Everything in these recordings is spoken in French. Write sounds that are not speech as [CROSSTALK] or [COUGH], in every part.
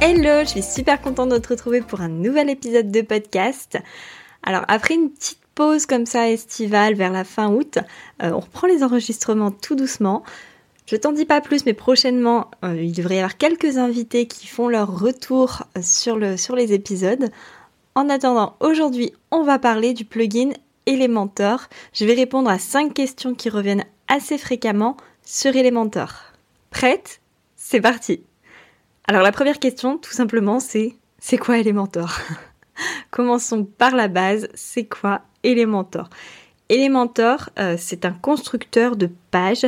Hello, je suis super contente de te retrouver pour un nouvel épisode de podcast. Alors après une petite pause comme ça estivale vers la fin août, euh, on reprend les enregistrements tout doucement. Je t'en dis pas plus, mais prochainement, euh, il devrait y avoir quelques invités qui font leur retour sur, le, sur les épisodes. En attendant, aujourd'hui, on va parler du plugin Elementor. Je vais répondre à 5 questions qui reviennent assez fréquemment sur Elementor. Prête? C'est parti alors la première question, tout simplement, c'est c'est quoi Elementor? [LAUGHS] Commençons par la base, c'est quoi Elementor? Elementor, euh, c'est un constructeur de pages.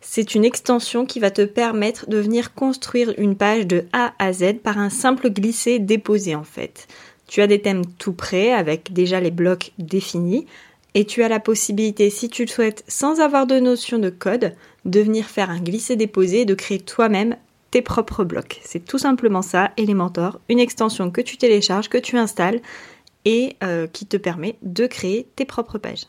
C'est une extension qui va te permettre de venir construire une page de A à Z par un simple glisser-déposer en fait. Tu as des thèmes tout prêts avec déjà les blocs définis et tu as la possibilité, si tu le souhaites, sans avoir de notion de code, de venir faire un glisser-déposer et de créer toi-même tes propres blocs. C'est tout simplement ça, Elementor, une extension que tu télécharges, que tu installes et euh, qui te permet de créer tes propres pages.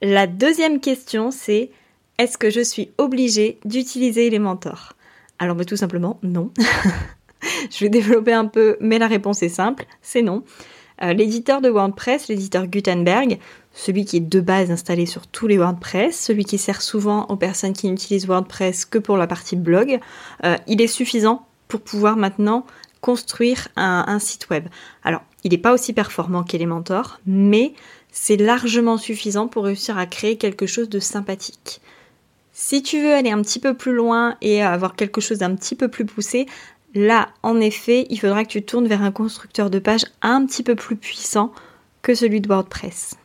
La deuxième question, c'est est-ce que je suis obligée d'utiliser Elementor? Alors, mais tout simplement, non. [LAUGHS] je vais développer un peu, mais la réponse est simple, c'est non. Euh, l'éditeur de WordPress, l'éditeur Gutenberg, celui qui est de base installé sur tous les WordPress, celui qui sert souvent aux personnes qui n'utilisent WordPress que pour la partie blog, euh, il est suffisant pour pouvoir maintenant construire un, site web. Alors, il n'est pas aussi performant qu'Elementor, mais c'est largement suffisant pour réussir à créer quelque chose de sympathique. Si tu veux aller un petit peu plus loin et avoir quelque chose d'un petit peu plus poussé, Là, en effet, il faudra que tu tournes vers un constructeur de page un petit peu plus puissant que celui de WordPress.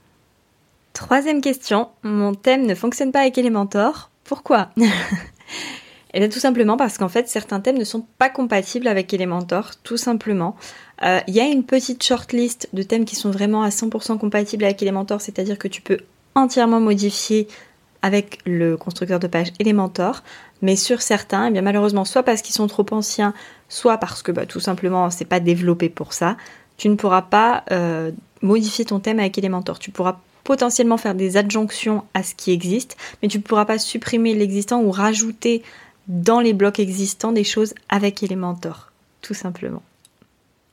Troisième question, mon thème ne fonctionne pas avec Elementor. Pourquoi? Et [LAUGHS] eh bien tout simplement parce qu'en fait certains thèmes ne sont pas compatibles avec Elementor, tout simplement. Euh, il y a une petite shortlist de thèmes qui sont vraiment à 100% compatibles avec Elementor, c'est-à-dire que tu peux entièrement modifier avec le constructeur de page Elementor, mais sur certains, eh bien malheureusement, soit parce qu'ils sont trop anciens, soit parce que bah, tout simplement c'est pas développé pour ça, tu ne pourras pas euh, modifier ton thème avec Elementor. Tu pourras potentiellement faire des adjonctions à ce qui existe, mais tu ne pourras pas supprimer l'existant ou rajouter dans les blocs existants des choses avec Elementor, tout simplement.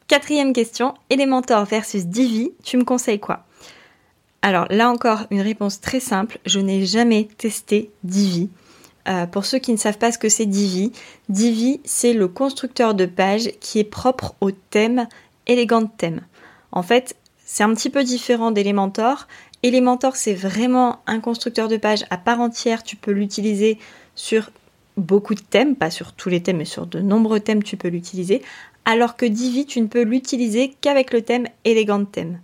Quatrième question, Elementor versus Divi, tu me conseilles quoi? Alors là encore, une réponse très simple, je n'ai jamais testé Divi. Euh, pour ceux qui ne savent pas ce que c'est Divi, Divi c'est le constructeur de page qui est propre au thème Elegant Theme. En fait, c'est un petit peu différent d'Elementor. Elementor c'est vraiment un constructeur de page à part entière, tu peux l'utiliser sur beaucoup de thèmes, pas sur tous les thèmes, mais sur de nombreux thèmes tu peux l'utiliser, alors que Divi tu ne peux l'utiliser qu'avec le thème Elegant Theme.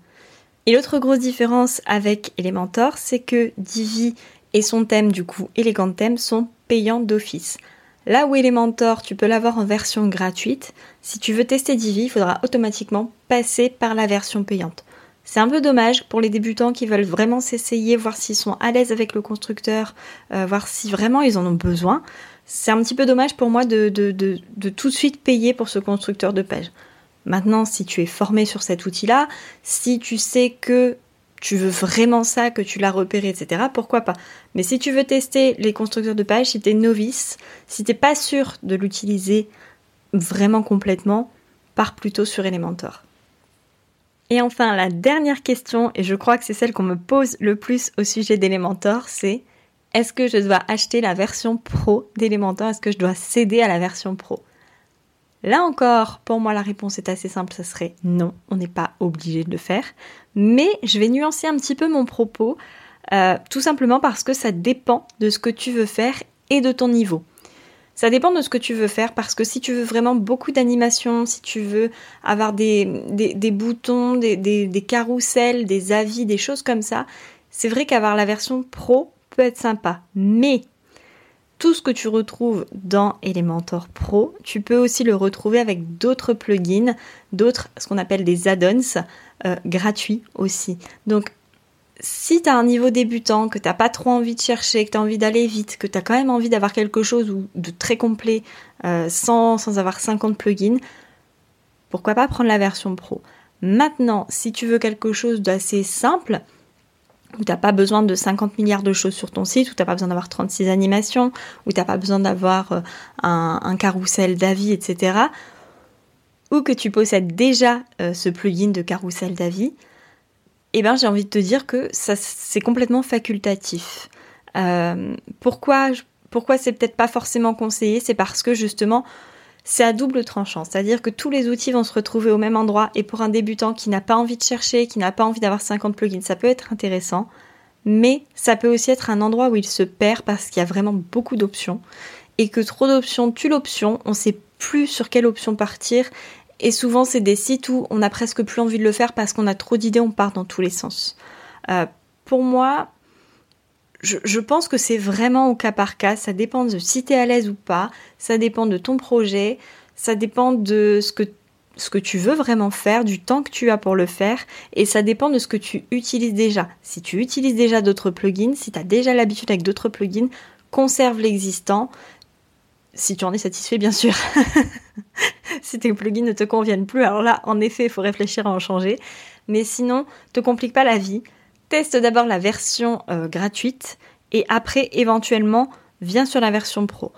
Et l'autre grosse différence avec Elementor, c'est que Divi et son thème, du coup, Elegant Theme, sont payants d'office. Là où Elementor, tu peux l'avoir en version gratuite, si tu veux tester Divi, il faudra automatiquement passer par la version payante. C'est un peu dommage pour les débutants qui veulent vraiment s'essayer, voir s'ils sont à l'aise avec le constructeur, euh, voir si vraiment ils en ont besoin. C'est un petit peu dommage pour moi de tout de suite payer pour ce constructeur de page. Maintenant, si tu es formé sur cet outil-là, si tu sais que tu veux vraiment ça, que tu l'as repéré, etc., pourquoi pas? Mais si tu veux tester les constructeurs de pages, si tu es novice, si tu n'es pas sûr de l'utiliser vraiment complètement, pars plutôt sur Elementor. Et enfin, la dernière question, et je crois que c'est celle qu'on me pose le plus au sujet d'Elementor, c'est est-ce que je dois acheter la version pro d'Elementor? Est-ce que je dois céder à la version pro? Là encore, pour moi, la réponse est assez simple, ça serait non, on n'est pas obligé de le faire. Mais je vais nuancer un petit peu mon propos, euh, tout simplement parce que ça dépend de ce que tu veux faire et de ton niveau. Ça dépend de ce que tu veux faire parce que si tu veux vraiment beaucoup d'animation, si tu veux avoir des, boutons, des, des carousels, des avis, des choses comme ça, c'est vrai qu'avoir la version pro peut être sympa. Mais tout ce que tu retrouves dans Elementor Pro, tu peux aussi le retrouver avec d'autres plugins, d'autres, ce qu'on appelle des add-ons, euh, gratuits aussi. Donc, si tu as un niveau débutant, que tu n'as pas trop envie de chercher, que tu as envie d'aller vite, que tu as quand même envie d'avoir quelque chose de très complet euh, sans, sans avoir 50 plugins, pourquoi pas prendre la version pro Maintenant, si tu veux quelque chose d'assez simple, où tu n'as pas besoin de 50 milliards de choses sur ton site, où tu n'as pas besoin d'avoir 36 animations, où tu n'as pas besoin d'avoir euh, un, carrousel d'avis, etc. Ou que tu possèdes déjà euh, ce plugin de carrousel d'avis, eh ben, j'ai envie de te dire que ça, c'est complètement facultatif. Euh, pourquoi pourquoi c'est peut-être pas forcément conseillé C'est parce que justement, c'est à double tranchant. C'est-à-dire que tous les outils vont se retrouver au même endroit et pour un débutant qui n'a pas envie de chercher, qui n'a pas envie d'avoir 50 plugins, ça peut être intéressant. Mais ça peut aussi être un endroit où il se perd parce qu'il y a vraiment beaucoup d'options et que trop d'options tue l'option, on sait plus sur quelle option partir et souvent c'est des sites où on a presque plus envie de le faire parce qu'on a trop d'idées, on part dans tous les sens. Euh, pour moi, je, pense que c'est vraiment au cas par cas. Ça dépend de si tu es à l'aise ou pas. Ça dépend de ton projet. Ça dépend de ce que, ce que tu veux vraiment faire, du temps que tu as pour le faire. Et ça dépend de ce que tu utilises déjà. Si tu utilises déjà d'autres plugins, si tu as déjà l'habitude avec d'autres plugins, conserve l'existant. Si tu en es satisfait, bien sûr. [LAUGHS] si tes plugins ne te conviennent plus, alors là, en effet, il faut réfléchir à en changer. Mais sinon, te complique pas la vie teste d'abord la version euh, gratuite et après éventuellement viens sur la version pro.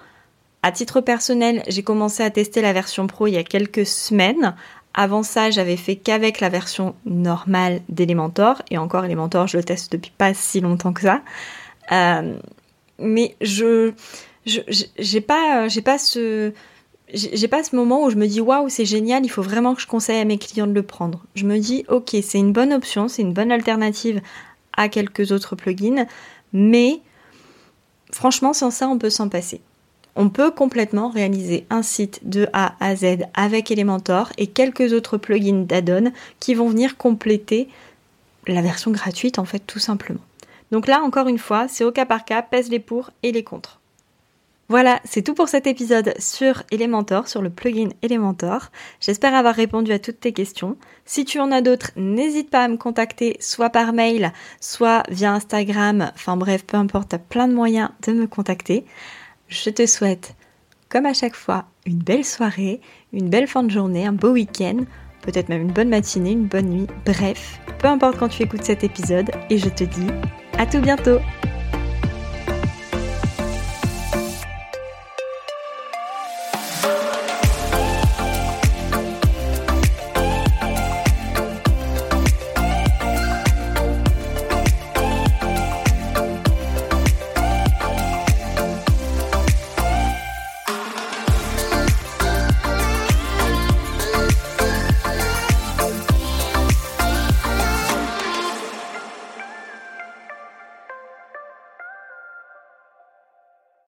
À titre personnel, j'ai commencé à tester la version pro il y a quelques semaines. Avant ça, j'avais fait qu'avec la version normale d'Elementor. Et encore, Elementor, je le teste depuis pas si longtemps que ça. Euh, mais je, j'ai pas, j'ai pas ce, j'ai pas ce moment où je me dis waouh c'est génial, il faut vraiment que je conseille à mes clients de le prendre. Je me dis ok c'est une bonne option, c'est une bonne alternative à quelques autres plugins, mais franchement sans ça on peut s'en passer. On peut complètement réaliser un site de A à Z avec Elementor et quelques autres plugins d'add-on qui vont venir compléter la version gratuite en fait tout simplement. Donc là encore une fois, c'est au cas par cas, pèse les pour et les contre. Voilà, c'est tout pour cet épisode sur Elementor, sur le plugin Elementor. J'espère avoir répondu à toutes tes questions. Si tu en as d'autres, n'hésite pas à me contacter soit par mail, soit via Instagram. Enfin bref, peu importe, tu as plein de moyens de me contacter. Je te souhaite, comme à chaque fois, une belle soirée, une belle fin de journée, un beau week-end, peut-être même une bonne matinée, une bonne nuit. Bref, peu importe quand tu écoutes cet épisode, et je te dis à tout bientôt